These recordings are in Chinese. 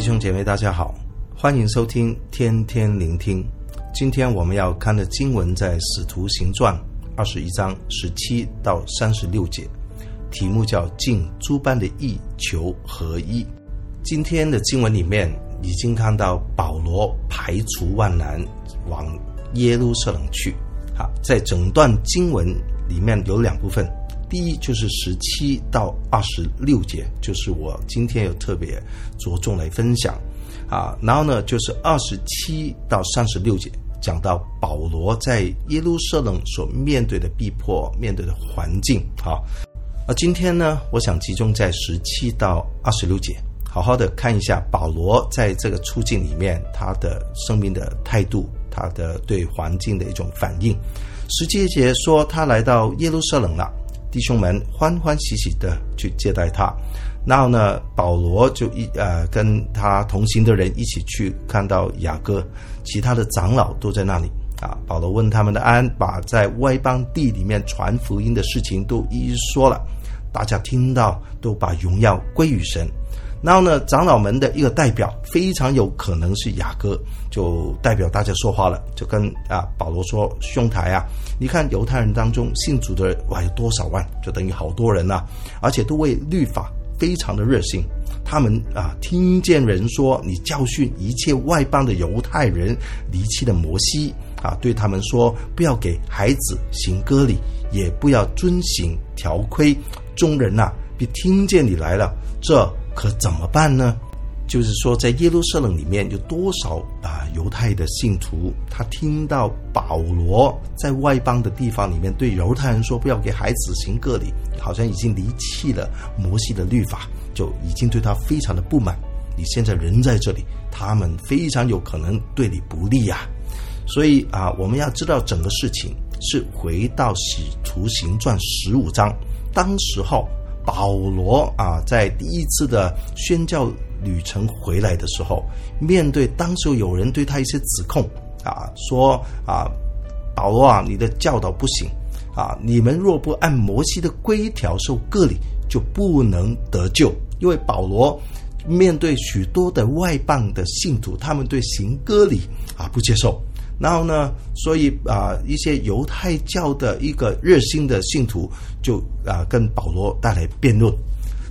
弟兄姐妹，大家好，欢迎收听天天聆听。今天我们要看的经文在《使徒行传》二十一章十七到三十六节，题目叫“尽诸般的意，求合一”。今天的经文里面已经看到保罗排除万难往耶路撒冷去。好，在整段经文里面有两部分。第一就是十七到二十六节，就是我今天有特别着重来分享啊。然后呢，就是二十七到三十六节，讲到保罗在耶路撒冷所面对的逼迫、面对的环境。好，而今天呢，我想集中在十七到二十六节，好好的看一下保罗在这个处境里面他的生命的态度，他的对环境的一种反应。十七节说他来到耶路撒冷了。弟兄们欢欢喜喜的去接待他，然后呢，保罗就一呃跟他同行的人一起去看到雅各，其他的长老都在那里啊。保罗问他们的安，把在外邦地里面传福音的事情都一一说了，大家听到都把荣耀归于神。然后呢，长老们的一个代表非常有可能是雅各，就代表大家说话了，就跟啊保罗说：“兄台啊，你看犹太人当中信主的人哇有多少万，就等于好多人呐、而且都为律法非常的热心。他们啊听见人说你教训一切外邦的犹太人离弃了摩西啊，对他们说不要给孩子行割礼，也不要遵行条规。众人呐、啊，必听见你来了，这。”可怎么办呢？就是说，在耶路撒冷里面有多少啊犹太的信徒，他听到保罗在外邦的地方里面对犹太人说不要给孩子行割礼，好像已经离弃了摩西的律法，就已经对他非常的不满。你现在人在这里，他们非常有可能对你不利呀。所以啊，我们要知道整个事情是回到使徒行传十五章，当时候。保罗啊，在第一次的宣教旅程回来的时候，面对当时有人对他一些指控啊，说啊，保罗啊，你的教导不行啊，你们若不按摩西的规条受割礼，就不能得救。因为保罗面对许多的外邦的信徒，他们对行割礼啊不接受。然后呢，所以啊，一些犹太教的一个热心的信徒就啊跟保罗带来辩论，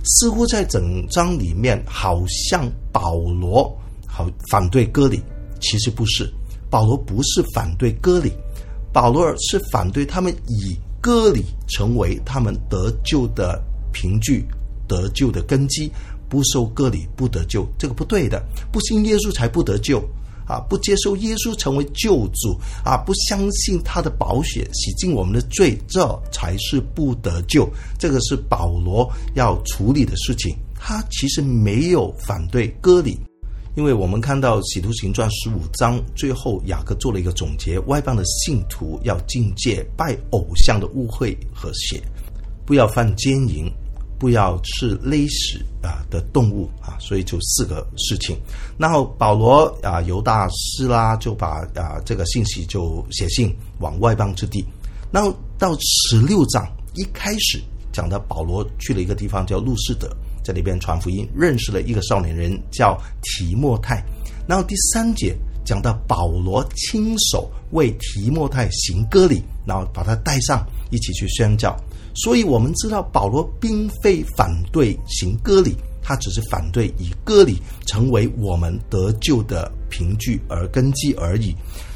似乎在整章里面好像保罗好反对割礼，其实不是，保罗不是反对割礼，保罗是反对他们以割礼成为他们得救的凭据、得救的根基，不受割礼不得救，这个不对的，不信耶稣才不得救。啊，不接受耶稣成为救主啊，不相信他的宝血洗净我们的罪，这才是不得救。这个是保罗要处理的事情。他其实没有反对割礼，因为我们看到《使徒行传》十五章最后，雅各做了一个总结：外邦的信徒要禁戒拜偶像的污秽和血，不要犯奸淫。不要吃勒死啊的动物啊，所以就四个事情。然后保罗啊，犹大斯拉就把啊这个信息就写信往外邦之地。然后到十六章一开始讲到保罗去了一个地方叫路斯德，在那边传福音，认识了一个少年人叫提莫泰。然后第三节讲到保罗亲手为提莫泰行割礼，然后把他带上一起去宣教。所以我们知道，保罗并非反对行割礼，他只是反对以割礼成为我们得救的凭据而根基而已。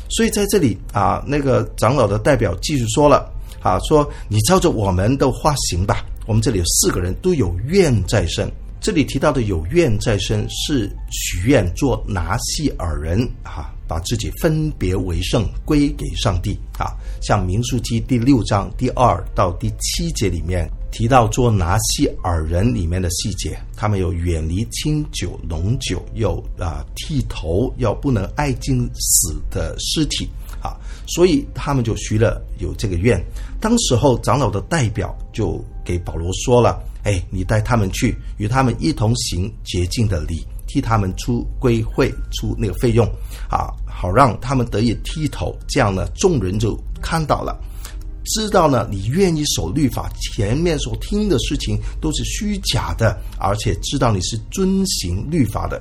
所以在这里啊，那个长老的代表继续说了啊，说你照着我们的话行吧。我们这里有四个人都有愿在身，这里提到的有愿在身是许愿做拿细耳人啊。把自己分别为圣归给上帝啊，像民数记第六章第二到第七节里面提到做拿细耳人里面的细节，他们有远离清酒浓酒，又啊剃头，要不能爱近死的尸体啊，所以他们就许了有这个愿。当时候长老的代表就给保罗说了：“哎，你带他们去，与他们一同行洁净的礼。”替他们出规会出那个费用，啊，好让他们得以剃头，这样呢，众人就看到了，知道呢，你愿意守律法，前面所听的事情都是虚假的，而且知道你是遵行律法的。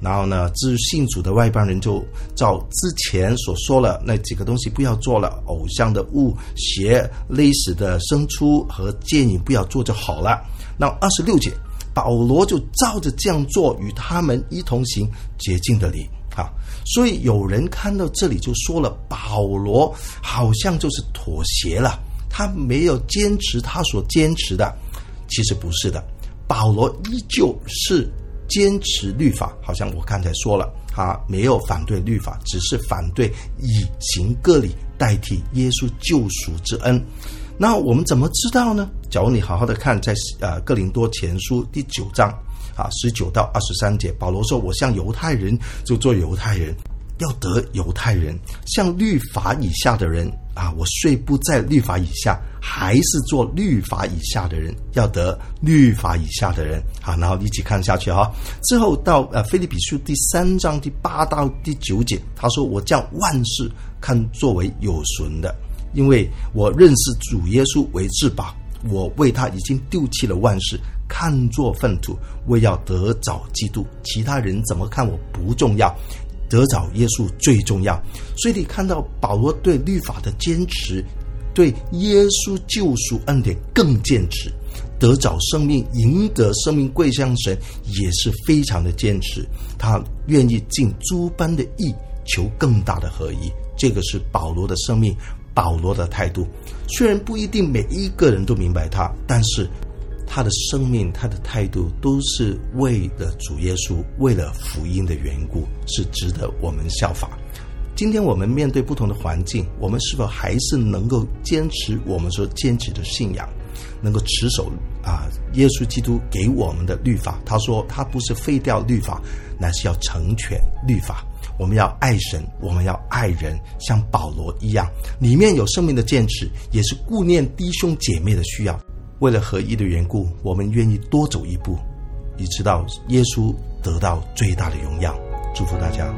然后呢，至于信主的外邦人，就照之前所说了那几个东西不要做了，偶像的物、邪、勒死的牲畜和奸淫不要做就好了。那二十六节，保罗就照着这样做，与他们一同行洁净的礼啊。所以有人看到这里就说了，保罗好像就是妥协了，他没有坚持他所坚持的。其实不是的，保罗依旧是。坚持律法，好像我刚才说了，他没有反对律法，只是反对以行割礼代替耶稣救赎之恩。那我们怎么知道呢？假如你好好的看在呃哥林多前书第九章啊十九到二十三节，保罗说：“我像犹太人就做犹太人。”要得犹太人，像律法以下的人啊，我虽不在律法以下，还是做律法以下的人。要得律法以下的人，好，然后一起看下去哈。之后到呃腓利比书第三章第八到第九节，他说：“我将万事看作为有损的，因为我认识主耶稣为至宝，我为他已经丢弃了万事，看作粪土，为要得着基督。其他人怎么看我不重要。”得着耶稣最重要，所以你看到保罗对律法的坚持，对耶稣救赎恩典更坚持，得找生命、赢得生命归向神也是非常的坚持。他愿意尽诸般的意，求更大的合一。这个是保罗的生命，保罗的态度。虽然不一定每一个人都明白他，但是。他的生命，他的态度，都是为了主耶稣，为了福音的缘故，是值得我们效法。今天我们面对不同的环境，我们是否还是能够坚持我们所坚持的信仰，能够持守啊耶稣基督给我们的律法？他说他不是废掉律法，乃是要成全律法。我们要爱神，我们要爱人，像保罗一样，里面有生命的坚持，也是顾念弟兄姐妹的需要。为了合一的缘故，我们愿意多走一步，以直到耶稣得到最大的荣耀。祝福大家。